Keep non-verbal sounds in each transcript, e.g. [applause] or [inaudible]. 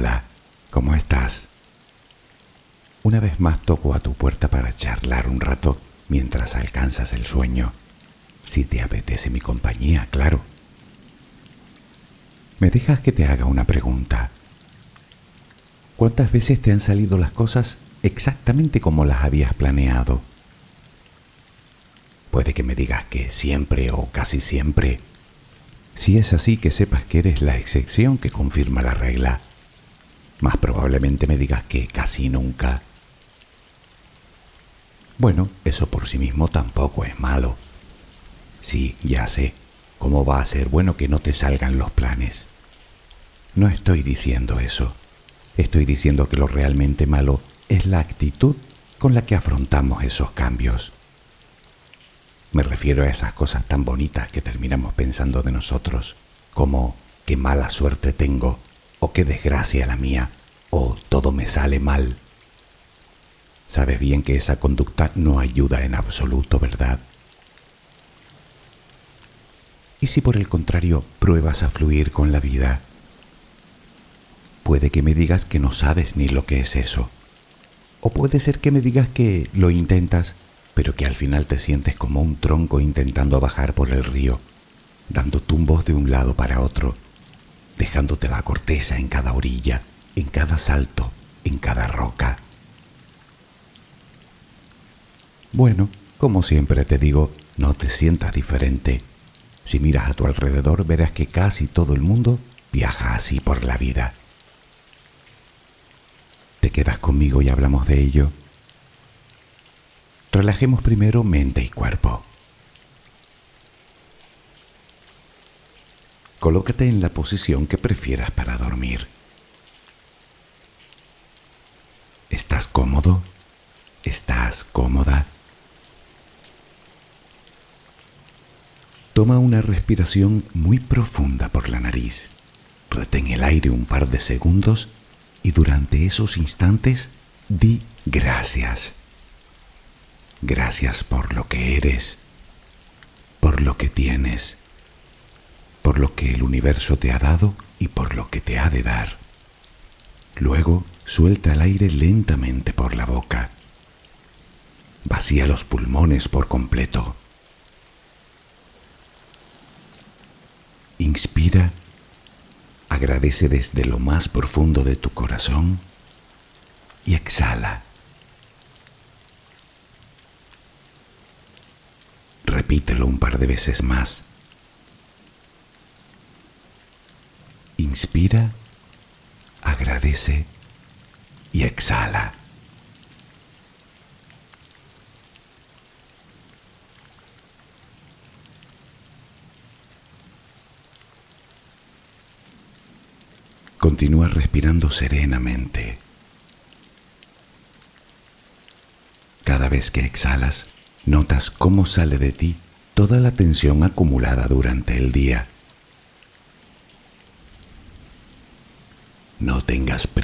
Hola, ¿cómo estás? Una vez más toco a tu puerta para charlar un rato mientras alcanzas el sueño. Si te apetece mi compañía, claro. Me dejas que te haga una pregunta. ¿Cuántas veces te han salido las cosas exactamente como las habías planeado? Puede que me digas que siempre o casi siempre. Si es así, que sepas que eres la excepción que confirma la regla. Más probablemente me digas que casi nunca. Bueno, eso por sí mismo tampoco es malo. Sí, ya sé. ¿Cómo va a ser bueno que no te salgan los planes? No estoy diciendo eso. Estoy diciendo que lo realmente malo es la actitud con la que afrontamos esos cambios. Me refiero a esas cosas tan bonitas que terminamos pensando de nosotros, como qué mala suerte tengo, o qué desgracia la mía, o todo me sale mal. Sabes bien que esa conducta no ayuda en absoluto, ¿verdad? ¿Y si por el contrario pruebas a fluir con la vida? Puede que me digas que no sabes ni lo que es eso. O puede ser que me digas que lo intentas, pero que al final te sientes como un tronco intentando bajar por el río, dando tumbos de un lado para otro, dejándote la corteza en cada orilla, en cada salto, en cada roca. Bueno, como siempre te digo, no te sientas diferente. Si miras a tu alrededor verás que casi todo el mundo viaja así por la vida. ¿Te quedas conmigo y hablamos de ello? Relajemos primero mente y cuerpo. Colócate en la posición que prefieras para dormir. ¿Estás cómodo? ¿Estás cómoda? Toma una respiración muy profunda por la nariz. Retén el aire un par de segundos y durante esos instantes di gracias. Gracias por lo que eres, por lo que tienes, por lo que el universo te ha dado y por lo que te ha de dar. Luego suelta el aire lentamente por la boca. Vacía los pulmones por completo. Inspira, agradece desde lo más profundo de tu corazón y exhala. Repítelo un par de veces más. Inspira, agradece y exhala. Continúa respirando serenamente. Cada vez que exhalas, notas cómo sale de ti toda la tensión acumulada durante el día. No tengas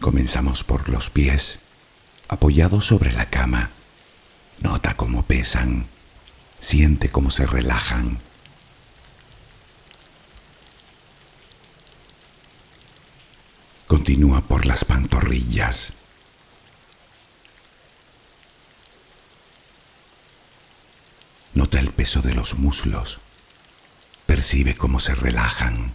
Comenzamos por los pies, apoyados sobre la cama. Nota cómo pesan, siente cómo se relajan. Continúa por las pantorrillas. Nota el peso de los muslos. Percibe cómo se relajan.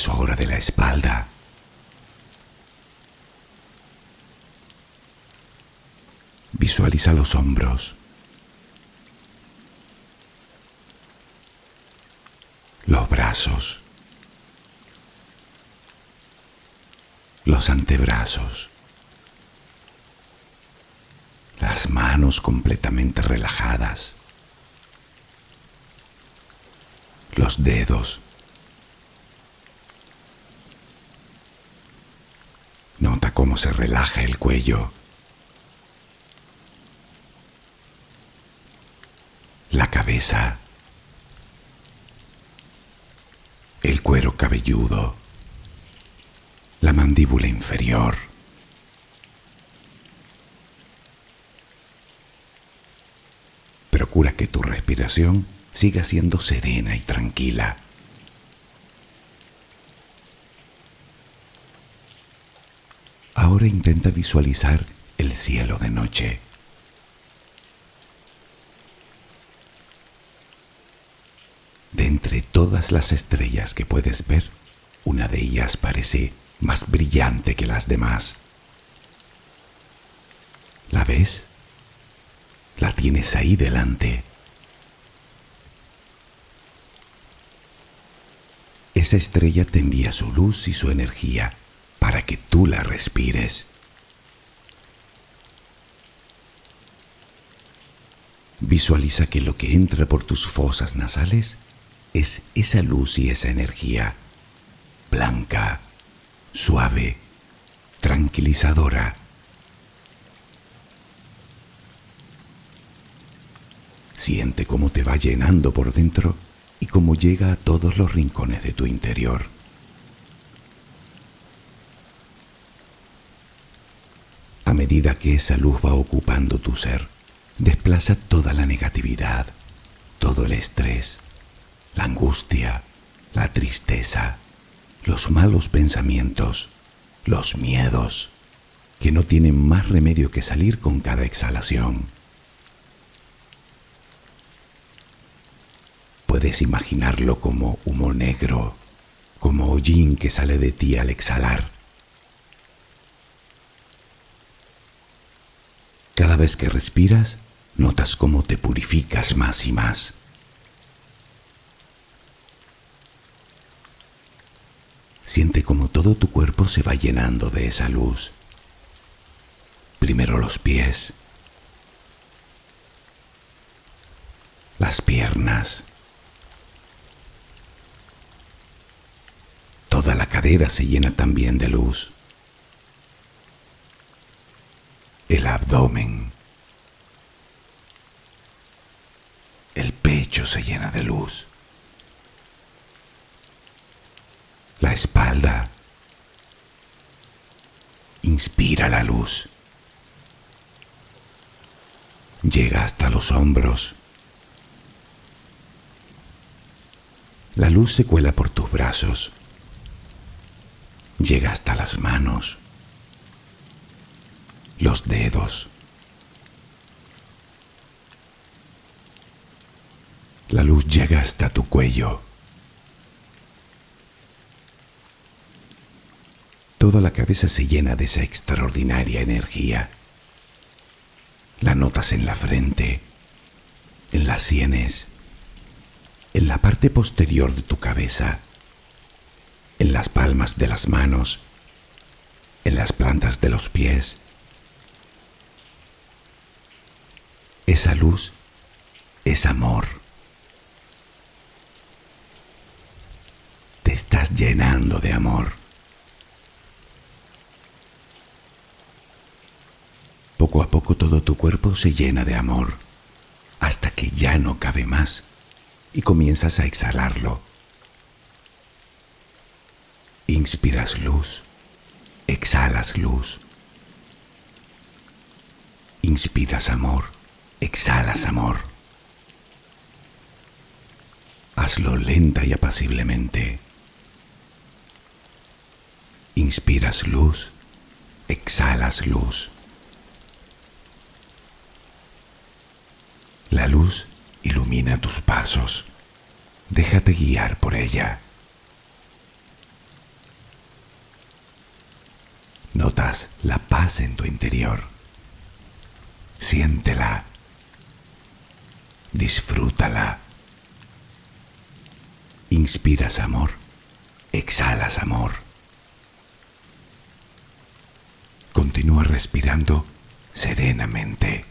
peso ahora de la espalda. Visualiza los hombros. Los brazos. Los antebrazos. Las manos completamente relajadas. Los dedos Nota cómo se relaja el cuello. La cabeza. El cuero cabelludo. La mandíbula inferior. Procura que tu respiración siga siendo serena y tranquila. Ahora intenta visualizar el cielo de noche. De entre todas las estrellas que puedes ver, una de ellas parece más brillante que las demás. ¿La ves? La tienes ahí delante. Esa estrella te envía su luz y su energía para que tú la respires. Visualiza que lo que entra por tus fosas nasales es esa luz y esa energía, blanca, suave, tranquilizadora. Siente cómo te va llenando por dentro y cómo llega a todos los rincones de tu interior. Medida que esa luz va ocupando tu ser, desplaza toda la negatividad, todo el estrés, la angustia, la tristeza, los malos pensamientos, los miedos, que no tienen más remedio que salir con cada exhalación. Puedes imaginarlo como humo negro, como hollín que sale de ti al exhalar Cada vez que respiras, notas cómo te purificas más y más. Siente como todo tu cuerpo se va llenando de esa luz. Primero los pies, las piernas, toda la cadera se llena también de luz. El abdomen. El pecho se llena de luz. La espalda. Inspira la luz. Llega hasta los hombros. La luz se cuela por tus brazos. Llega hasta las manos los dedos. La luz llega hasta tu cuello. Toda la cabeza se llena de esa extraordinaria energía. La notas en la frente, en las sienes, en la parte posterior de tu cabeza, en las palmas de las manos, en las plantas de los pies, Esa luz es amor. Te estás llenando de amor. Poco a poco todo tu cuerpo se llena de amor, hasta que ya no cabe más y comienzas a exhalarlo. Inspiras luz, exhalas luz. Inspiras amor exhalas amor. Hazlo lenta y apaciblemente. Inspiras luz, exhalas luz. La luz ilumina tus pasos. Déjate guiar por ella. Notas la paz en tu interior. Siéntela. Disfrútala. Inspiras amor. Exhalas amor. Continúa respirando serenamente.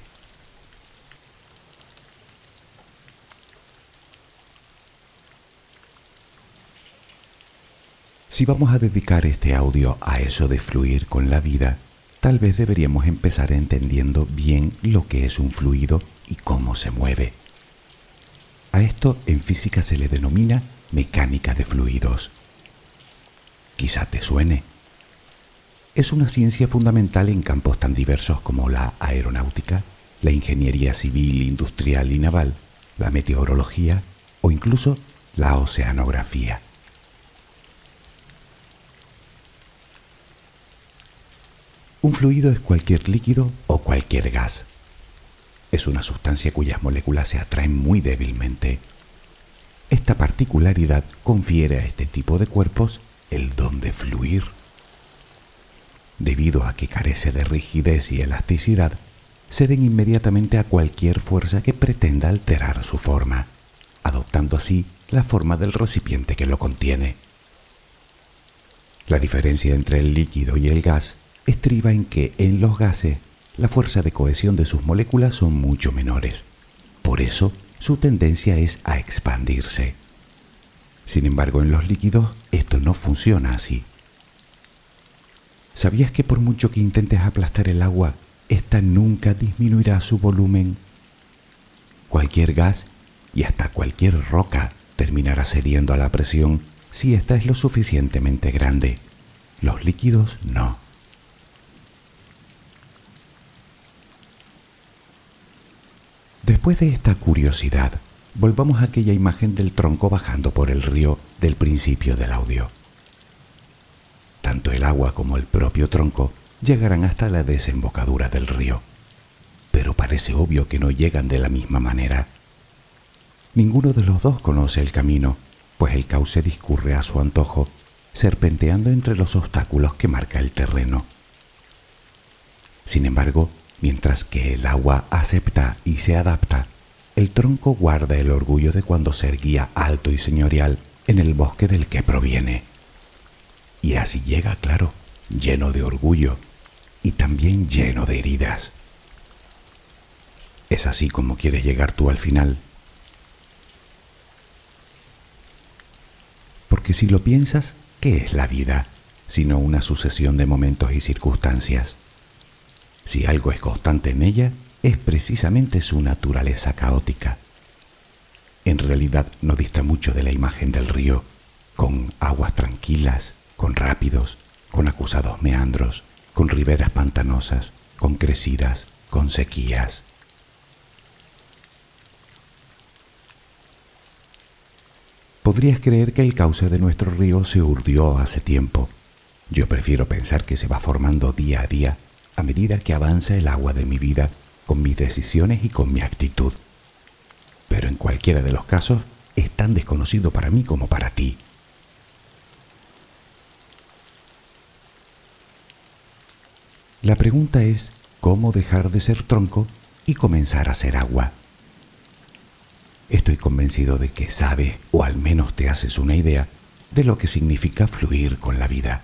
Si vamos a dedicar este audio a eso de fluir con la vida, tal vez deberíamos empezar entendiendo bien lo que es un fluido y cómo se mueve. Esto en física se le denomina mecánica de fluidos. Quizá te suene. Es una ciencia fundamental en campos tan diversos como la aeronáutica, la ingeniería civil, industrial y naval, la meteorología o incluso la oceanografía. Un fluido es cualquier líquido o cualquier gas. Es una sustancia cuyas moléculas se atraen muy débilmente. Esta particularidad confiere a este tipo de cuerpos el don de fluir. Debido a que carece de rigidez y elasticidad, ceden inmediatamente a cualquier fuerza que pretenda alterar su forma, adoptando así la forma del recipiente que lo contiene. La diferencia entre el líquido y el gas estriba en que en los gases la fuerza de cohesión de sus moléculas son mucho menores. Por eso su tendencia es a expandirse. Sin embargo, en los líquidos esto no funciona así. ¿Sabías que por mucho que intentes aplastar el agua, ésta nunca disminuirá su volumen? Cualquier gas y hasta cualquier roca terminará cediendo a la presión si ésta es lo suficientemente grande. Los líquidos no. Después de esta curiosidad, volvamos a aquella imagen del tronco bajando por el río del principio del audio. Tanto el agua como el propio tronco llegarán hasta la desembocadura del río, pero parece obvio que no llegan de la misma manera. Ninguno de los dos conoce el camino, pues el cauce discurre a su antojo, serpenteando entre los obstáculos que marca el terreno. Sin embargo, Mientras que el agua acepta y se adapta, el tronco guarda el orgullo de cuando se erguía alto y señorial en el bosque del que proviene. Y así llega, claro, lleno de orgullo y también lleno de heridas. ¿Es así como quieres llegar tú al final? Porque si lo piensas, ¿qué es la vida? Sino una sucesión de momentos y circunstancias. Si algo es constante en ella, es precisamente su naturaleza caótica. En realidad no dista mucho de la imagen del río, con aguas tranquilas, con rápidos, con acusados meandros, con riberas pantanosas, con crecidas, con sequías. Podrías creer que el cauce de nuestro río se urdió hace tiempo. Yo prefiero pensar que se va formando día a día a medida que avanza el agua de mi vida con mis decisiones y con mi actitud. Pero en cualquiera de los casos es tan desconocido para mí como para ti. La pregunta es cómo dejar de ser tronco y comenzar a ser agua. Estoy convencido de que sabes, o al menos te haces una idea, de lo que significa fluir con la vida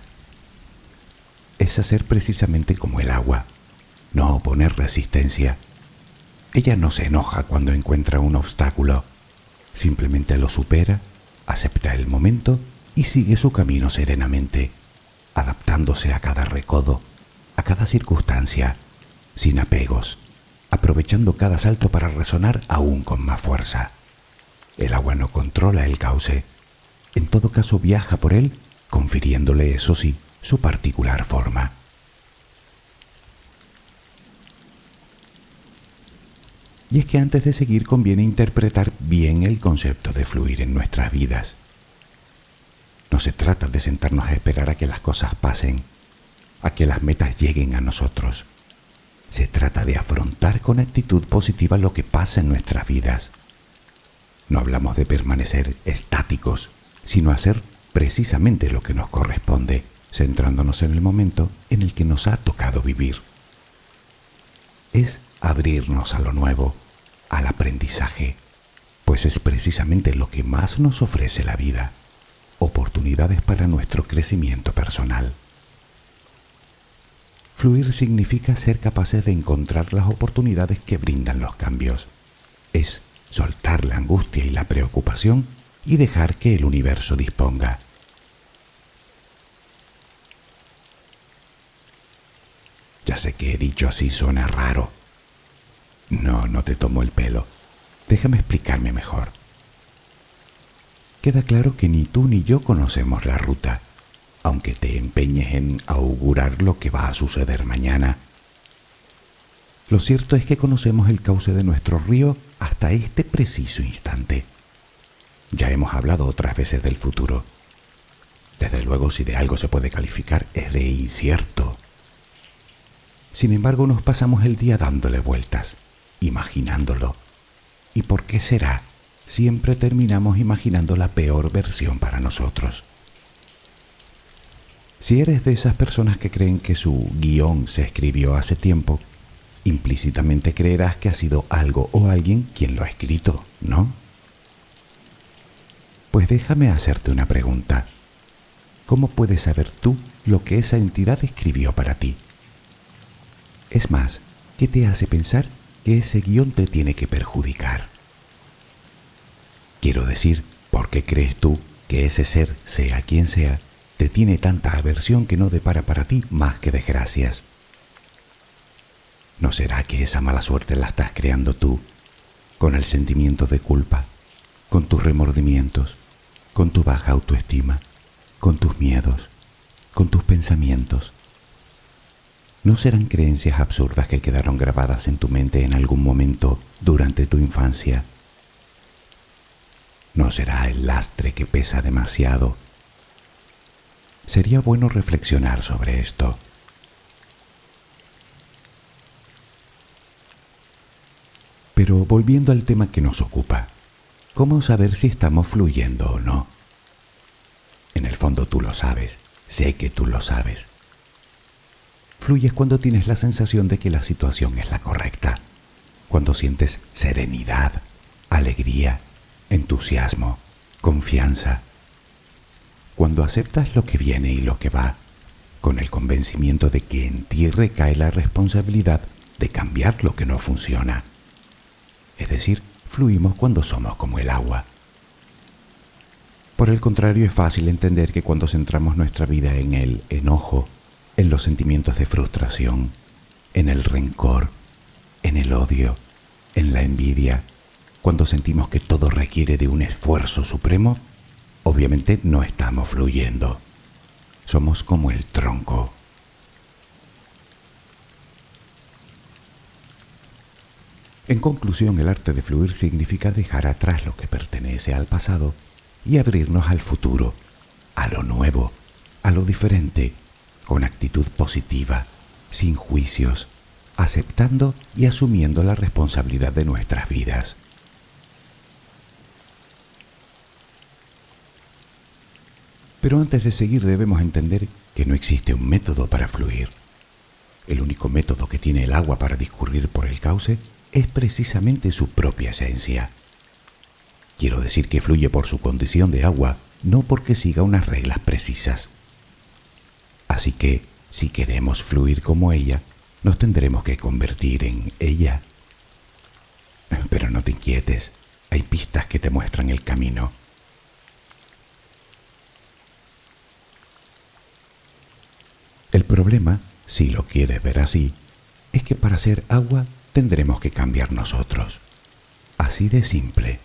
es hacer precisamente como el agua, no oponer resistencia. Ella no se enoja cuando encuentra un obstáculo, simplemente lo supera, acepta el momento y sigue su camino serenamente, adaptándose a cada recodo, a cada circunstancia, sin apegos, aprovechando cada salto para resonar aún con más fuerza. El agua no controla el cauce, en todo caso viaja por él, confiriéndole, eso sí, su particular forma. Y es que antes de seguir conviene interpretar bien el concepto de fluir en nuestras vidas. No se trata de sentarnos a esperar a que las cosas pasen, a que las metas lleguen a nosotros. Se trata de afrontar con actitud positiva lo que pasa en nuestras vidas. No hablamos de permanecer estáticos, sino hacer precisamente lo que nos corresponde, centrándonos en el momento en el que nos ha tocado vivir. Es abrirnos a lo nuevo, al aprendizaje, pues es precisamente lo que más nos ofrece la vida, oportunidades para nuestro crecimiento personal. Fluir significa ser capaces de encontrar las oportunidades que brindan los cambios. Es soltar la angustia y la preocupación y dejar que el universo disponga. Ya sé que he dicho así suena raro. No, no te tomo el pelo. Déjame explicarme mejor. Queda claro que ni tú ni yo conocemos la ruta, aunque te empeñes en augurar lo que va a suceder mañana. Lo cierto es que conocemos el cauce de nuestro río hasta este preciso instante. Ya hemos hablado otras veces del futuro. Desde luego, si de algo se puede calificar, es de incierto. Sin embargo, nos pasamos el día dándole vueltas, imaginándolo. ¿Y por qué será? Siempre terminamos imaginando la peor versión para nosotros. Si eres de esas personas que creen que su guion se escribió hace tiempo, implícitamente creerás que ha sido algo o alguien quien lo ha escrito, ¿no? Pues déjame hacerte una pregunta. ¿Cómo puedes saber tú lo que esa entidad escribió para ti? Es más, ¿qué te hace pensar que ese guion te tiene que perjudicar? Quiero decir, ¿por qué crees tú que ese ser, sea quien sea, te tiene tanta aversión que no depara para ti más que desgracias? ¿No será que esa mala suerte la estás creando tú, con el sentimiento de culpa, con tus remordimientos, con tu baja autoestima, con tus miedos, con tus pensamientos? ¿No serán creencias absurdas que quedaron grabadas en tu mente en algún momento durante tu infancia? ¿No será el lastre que pesa demasiado? Sería bueno reflexionar sobre esto. Pero volviendo al tema que nos ocupa, ¿cómo saber si estamos fluyendo o no? En el fondo tú lo sabes, sé que tú lo sabes. Fluyes cuando tienes la sensación de que la situación es la correcta, cuando sientes serenidad, alegría, entusiasmo, confianza, cuando aceptas lo que viene y lo que va, con el convencimiento de que en ti recae la responsabilidad de cambiar lo que no funciona. Es decir, fluimos cuando somos como el agua. Por el contrario, es fácil entender que cuando centramos nuestra vida en el enojo, en los sentimientos de frustración, en el rencor, en el odio, en la envidia, cuando sentimos que todo requiere de un esfuerzo supremo, obviamente no estamos fluyendo. Somos como el tronco En conclusión, el arte de fluir significa dejar atrás lo que pertenece al pasado y abrirnos al futuro, a lo nuevo, a lo diferente, con actitud positiva, sin juicios, aceptando y asumiendo la responsabilidad de nuestras vidas. Pero antes de seguir debemos entender que no existe un método para fluir. El único método que tiene el agua para discurrir por el cauce es precisamente su propia esencia. Quiero decir que fluye por su condición de agua, no porque siga unas reglas precisas. Así que, si queremos fluir como ella, nos tendremos que convertir en ella. Pero no te inquietes, hay pistas que te muestran el camino. El problema, si lo quieres ver así, es que para ser agua tendremos que cambiar nosotros. Así de simple.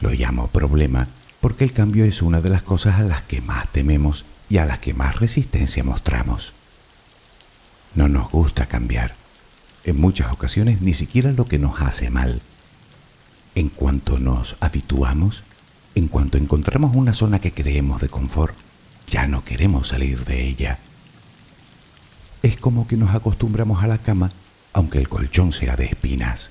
Lo llamo problema porque el cambio es una de las cosas a las que más tememos y a las que más resistencia mostramos. No nos gusta cambiar. En muchas ocasiones ni siquiera lo que nos hace mal. En cuanto nos habituamos, en cuanto encontramos una zona que creemos de confort, ya no queremos salir de ella. Es como que nos acostumbramos a la cama aunque el colchón sea de espinas.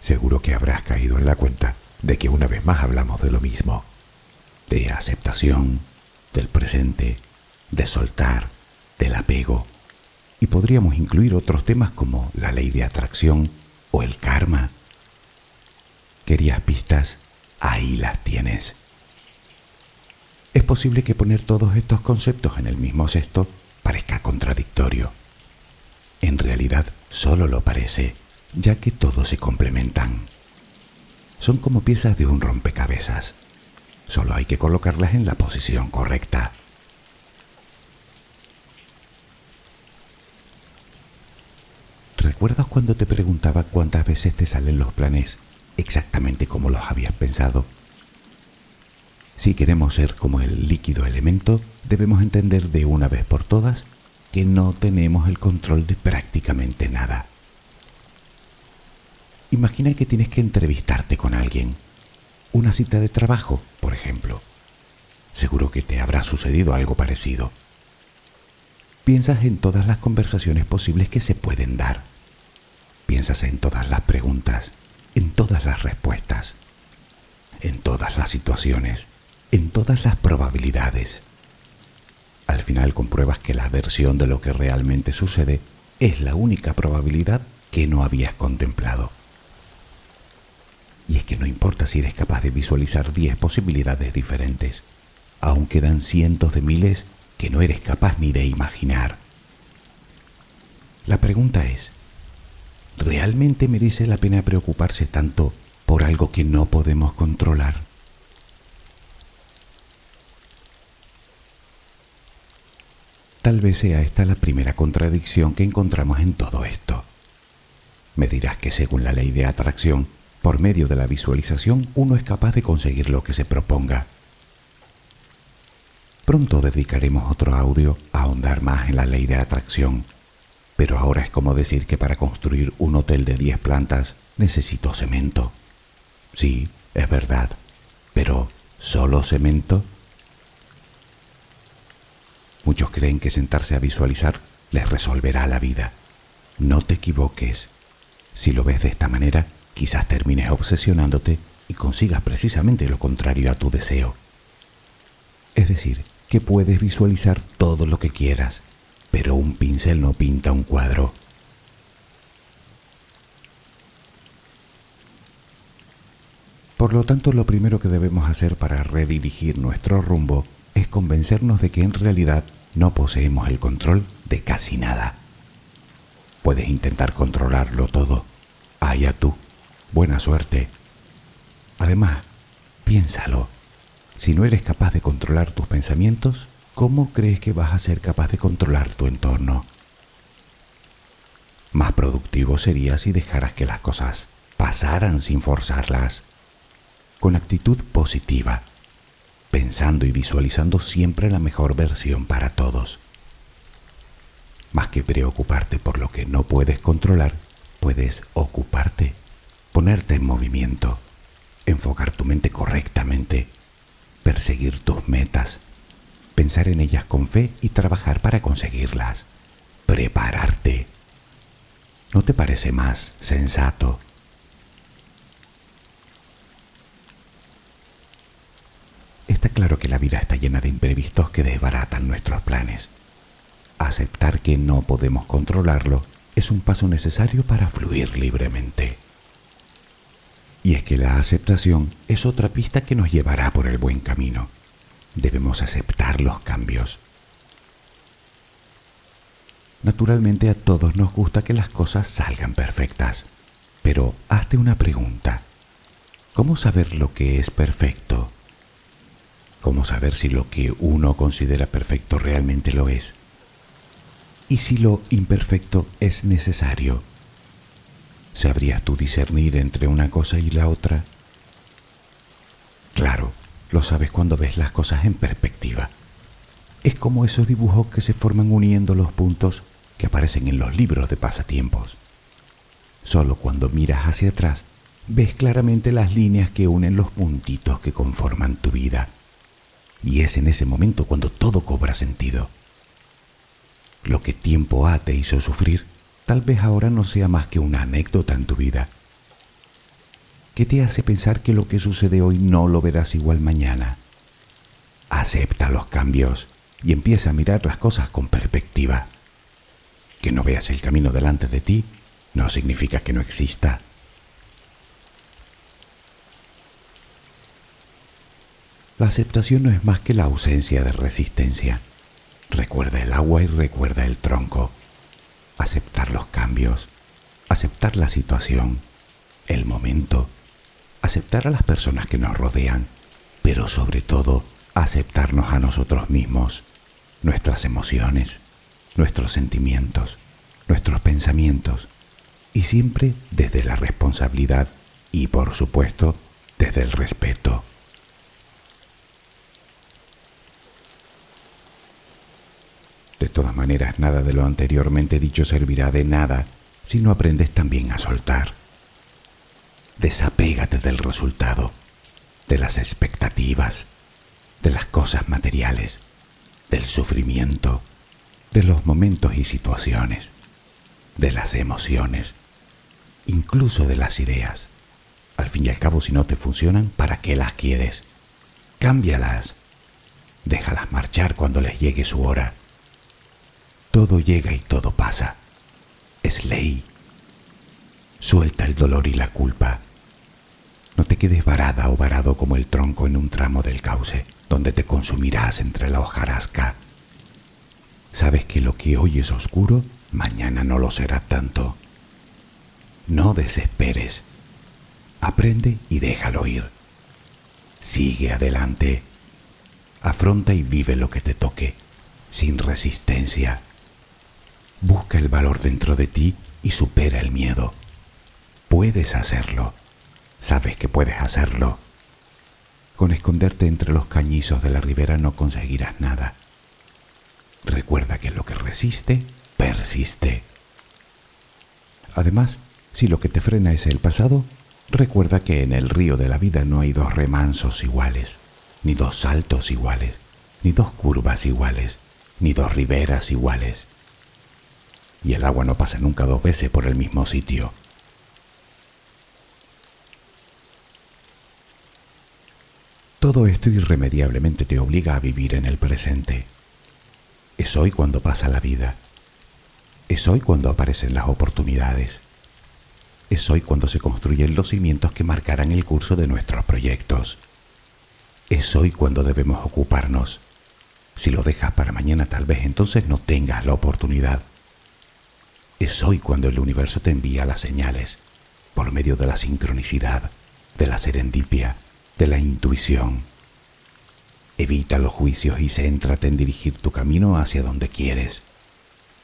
Seguro que habrás caído en la cuenta de que una vez más hablamos de lo mismo, de aceptación, del presente, de soltar, del apego, y podríamos incluir otros temas como la ley de atracción o el karma. ¿Querías pistas? Ahí las tienes. Es posible que poner todos estos conceptos en el mismo cesto parezca contradictorio. En realidad solo lo parece, ya que todos se complementan. Son como piezas de un rompecabezas. Solo hay que colocarlas en la posición correcta. ¿Recuerdas cuando te preguntaba cuántas veces te salen los planes exactamente como los habías pensado? Si queremos ser como el líquido elemento, debemos entender de una vez por todas que no tenemos el control de prácticamente nada. Imagina que tienes que entrevistarte con alguien. Una cita de trabajo, por ejemplo. Seguro que te habrá sucedido algo parecido. Piensas en todas las conversaciones posibles que se pueden dar. Piensas en todas las preguntas, en todas las respuestas, en todas las situaciones en todas las probabilidades. Al final compruebas que la versión de lo que realmente sucede es la única probabilidad que no habías contemplado. Y es que no importa si eres capaz de visualizar 10 posibilidades diferentes, aún quedan cientos de miles que no eres capaz ni de imaginar. La pregunta es, ¿realmente merece la pena preocuparse tanto por algo que no podemos controlar? Tal vez sea esta la primera contradicción que encontramos en todo esto. Me dirás que según la ley de atracción, por medio de la visualización uno es capaz de conseguir lo que se proponga. Pronto dedicaremos otro audio a ahondar más en la ley de atracción, pero ahora es como decir que para construir un hotel de 10 plantas necesito cemento. Sí, es verdad, pero ¿solo cemento? Muchos creen que sentarse a visualizar les resolverá la vida. No te equivoques. Si lo ves de esta manera, quizás termines obsesionándote y consigas precisamente lo contrario a tu deseo. Es decir, que puedes visualizar todo lo que quieras, pero un pincel no pinta un cuadro. Por lo tanto, lo primero que debemos hacer para redirigir nuestro rumbo es convencernos de que en realidad no poseemos el control de casi nada. Puedes intentar controlarlo todo. Allá tú. Buena suerte. Además, piénsalo. Si no eres capaz de controlar tus pensamientos, ¿cómo crees que vas a ser capaz de controlar tu entorno? Más productivo sería si dejaras que las cosas pasaran sin forzarlas, con actitud positiva pensando y visualizando siempre la mejor versión para todos. Más que preocuparte por lo que no puedes controlar, puedes ocuparte, ponerte en movimiento, enfocar tu mente correctamente, perseguir tus metas, pensar en ellas con fe y trabajar para conseguirlas, prepararte. ¿No te parece más sensato Está claro que la vida está llena de imprevistos que desbaratan nuestros planes. Aceptar que no podemos controlarlo es un paso necesario para fluir libremente. Y es que la aceptación es otra pista que nos llevará por el buen camino. Debemos aceptar los cambios. Naturalmente a todos nos gusta que las cosas salgan perfectas, pero hazte una pregunta. ¿Cómo saber lo que es perfecto? ¿Cómo saber si lo que uno considera perfecto realmente lo es? ¿Y si lo imperfecto es necesario? ¿Sabrías tú discernir entre una cosa y la otra? Claro, lo sabes cuando ves las cosas en perspectiva. Es como esos dibujos que se forman uniendo los puntos que aparecen en los libros de pasatiempos. Solo cuando miras hacia atrás ves claramente las líneas que unen los puntitos que conforman tu vida y es en ese momento cuando todo cobra sentido. Lo que tiempo A te hizo sufrir, tal vez ahora no sea más que una anécdota en tu vida. ¿Qué te hace pensar que lo que sucede hoy no lo verás igual mañana? Acepta los cambios y empieza a mirar las cosas con perspectiva. Que no veas el camino delante de ti no significa que no exista. La aceptación no es más que la ausencia de resistencia. Recuerda el agua y recuerda el tronco. Aceptar los cambios, aceptar la situación, el momento, aceptar a las personas que nos rodean, pero sobre todo aceptarnos a nosotros mismos, nuestras emociones, nuestros sentimientos, nuestros pensamientos, y siempre desde la responsabilidad y por supuesto desde el respeto. De todas maneras, nada de lo anteriormente dicho servirá de nada si no aprendes también a soltar. Desapégate del resultado, de las expectativas, de las cosas materiales, del sufrimiento, de los momentos y situaciones, de las emociones, incluso de las ideas. Al fin y al cabo, si no te funcionan, ¿para qué las quieres? Cámbialas. Déjalas marchar cuando les llegue su hora todo llega y todo pasa. Es ley. Suelta el dolor y la culpa. No te quedes varada o varado como el tronco en un tramo del cauce, donde te consumirás entre la hojarasca. Sabes que lo que hoy es oscuro, mañana no lo será tanto. No desesperes. Aprende y déjalo ir. Sigue adelante. Afronta y vive lo que te toque, sin resistencia. Busca el valor dentro de ti y supera el miedo. Puedes hacerlo. Sabes que puedes hacerlo. Con esconderte entre los cañizos de la ribera no conseguirás nada. Recuerda que lo que resiste, persiste. Además, si lo que te frena es el pasado, recuerda que en el río de la vida no hay dos remansos iguales, ni dos saltos iguales, ni dos curvas iguales, ni dos riberas iguales y el agua no pasa nunca dos veces por el mismo sitio. Todo esto irremediablemente te obliga a vivir en el presente. Es hoy cuando pasa la vida. Es hoy cuando aparecen las oportunidades. Es hoy cuando se construyen los cimientos que marcarán el curso de nuestros proyectos. Es hoy cuando debemos ocuparnos. Si lo dejas para mañana tal vez entonces no tengas la oportunidad. Es hoy cuando el universo te envía las señales, por medio de la sincronicidad, de la serendipia, de la intuición. Evita los juicios y céntrate en dirigir tu camino hacia donde quieres,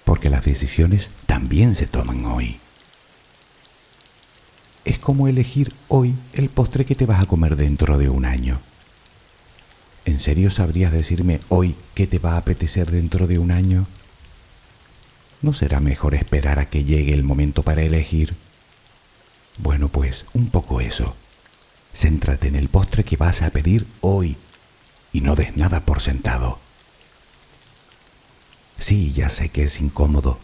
porque las decisiones también se toman hoy. Es como elegir hoy el postre que te vas a comer dentro de un año. ¿En serio sabrías decirme hoy qué te va a apetecer dentro de un año? ¿No será mejor esperar a que llegue el momento para elegir? Bueno, pues un poco eso. Céntrate en el postre que vas a pedir hoy y no des nada por sentado. Sí, ya sé que es incómodo.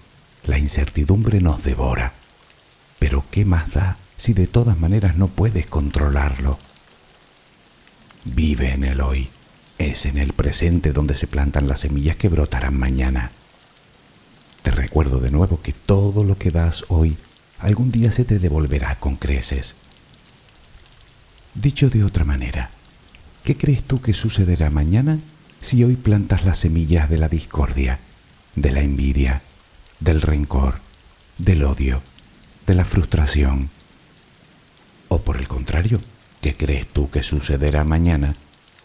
La incertidumbre nos devora. Pero ¿qué más da si de todas maneras no puedes controlarlo? Vive en el hoy. Es en el presente donde se plantan las semillas que brotarán mañana. Te recuerdo de nuevo que todo lo que das hoy algún día se te devolverá con creces. Dicho de otra manera, ¿qué crees tú que sucederá mañana si hoy plantas las semillas de la discordia, de la envidia, del rencor, del odio, de la frustración? O por el contrario, ¿qué crees tú que sucederá mañana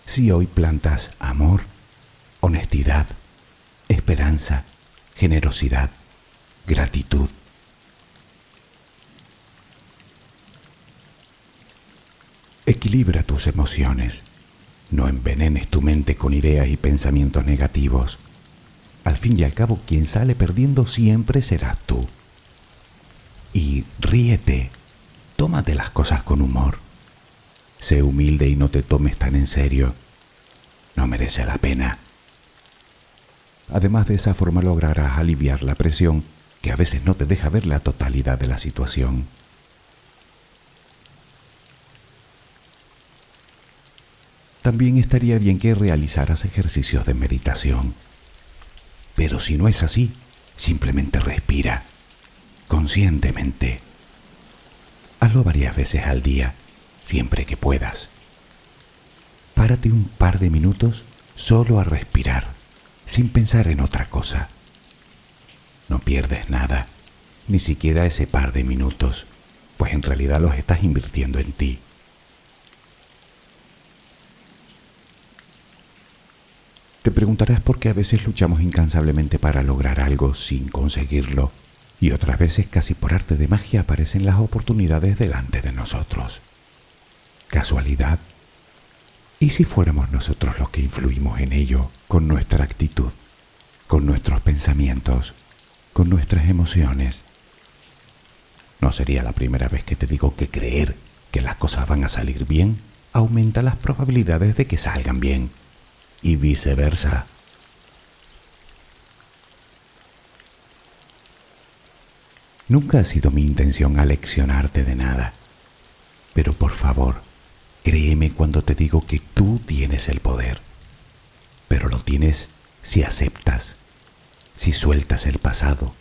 si hoy plantas amor, honestidad, esperanza, generosidad, gratitud. Equilibra tus emociones. No envenenes tu mente con ideas y pensamientos negativos. Al fin y al cabo, quien sale perdiendo siempre serás tú. Y ríete. Tómate las cosas con humor. Sé humilde y no te tomes tan en serio. no merece la pena. Además de esa forma lograrás aliviar la presión que a veces no te deja ver la totalidad de la situación. También estaría bien que realizaras ejercicios de meditación. Pero si no es así, simplemente respira, conscientemente. Hazlo varias veces al día, siempre que puedas. Párate un par de minutos solo a respirar, sin pensar en otra cosa. No pierdes nada, ni siquiera ese par de minutos, pues en realidad los estás invirtiendo en ti. Te preguntarás por qué a veces luchamos incansablemente para lograr algo sin conseguirlo y otras veces casi por arte de magia aparecen las oportunidades delante de nosotros. ¿Casualidad? ¿Y si fuéramos nosotros los que influimos en ello con nuestra actitud, con nuestros pensamientos, con nuestras emociones? No sería la primera vez que te digo que creer que las cosas van a salir bien aumenta las probabilidades de que salgan bien y viceversa. Nunca ha sido mi intención aleccionarte de nada, pero por favor, créeme cuando te digo que tú tienes el poder, pero lo tienes si aceptas, si sueltas el pasado,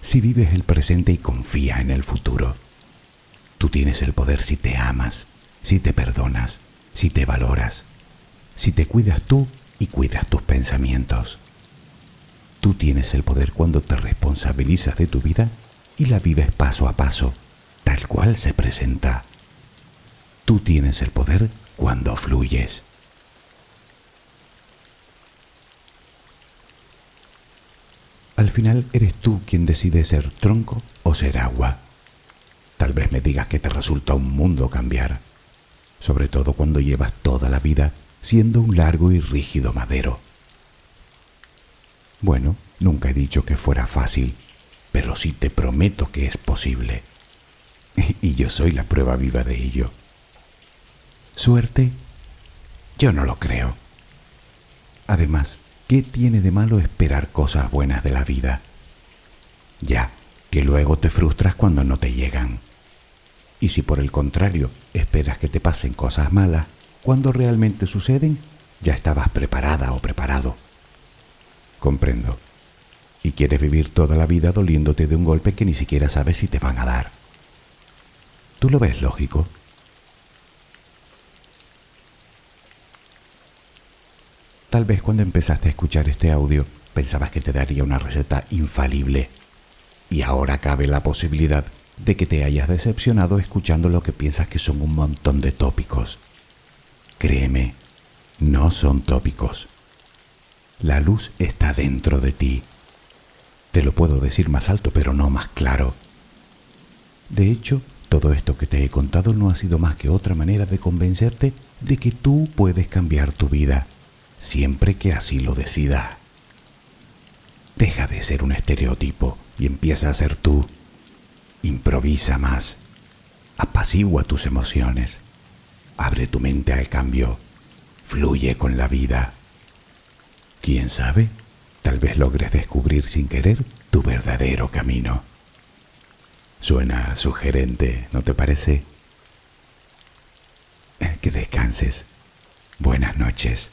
si vives el presente y confía en el futuro. Tú tienes el poder si te amas, si te perdonas, si te valoras, si te cuidas tú y cuidas tus pensamientos. Tú tienes el poder cuando te responsabilizas de tu vida y la vives paso a paso, tal cual se presenta. Tú tienes el poder cuando fluyes. Al final eres tú quien decide ser tronco o ser agua. Tal vez me digas que te resulta un mundo cambiar, sobre todo cuando llevas toda la vida siendo un largo y rígido madero. Bueno, nunca he dicho que fuera fácil, pero sí te prometo que es posible. [laughs] Y yo soy la prueba viva de ello. ¿Suerte? Yo no lo creo. Además, ¿qué tiene de malo esperar cosas buenas de la vida? Ya, que luego te frustras cuando no te llegan. Y si por el contrario esperas que te pasen cosas malas, cuando realmente suceden, ya estabas preparada o preparado. Comprendo. Y quieres vivir toda la vida doliéndote de un golpe que ni siquiera sabes si te van a dar. ¿Tú lo ves lógico? Tal vez cuando empezaste a escuchar este audio pensabas que te daría una receta infalible. Y ahora cabe la posibilidad de que te hayas decepcionado escuchando lo que piensas que son un montón de tópicos. Créeme, no son tópicos. La luz está dentro de ti. Te lo puedo decir más alto, pero no más claro. De hecho, todo esto que te he contado no ha sido más que otra manera de convencerte de que tú puedes cambiar tu vida, siempre que así lo decidas. Deja de ser un estereotipo y empieza a ser tú. Improvisa más. Apacigua tus emociones. Abre tu mente al cambio. Fluye con la vida. ¿Quién sabe? Tal vez logres descubrir sin querer tu verdadero camino. Suena sugerente, ¿no te parece? Que descanses. Buenas noches.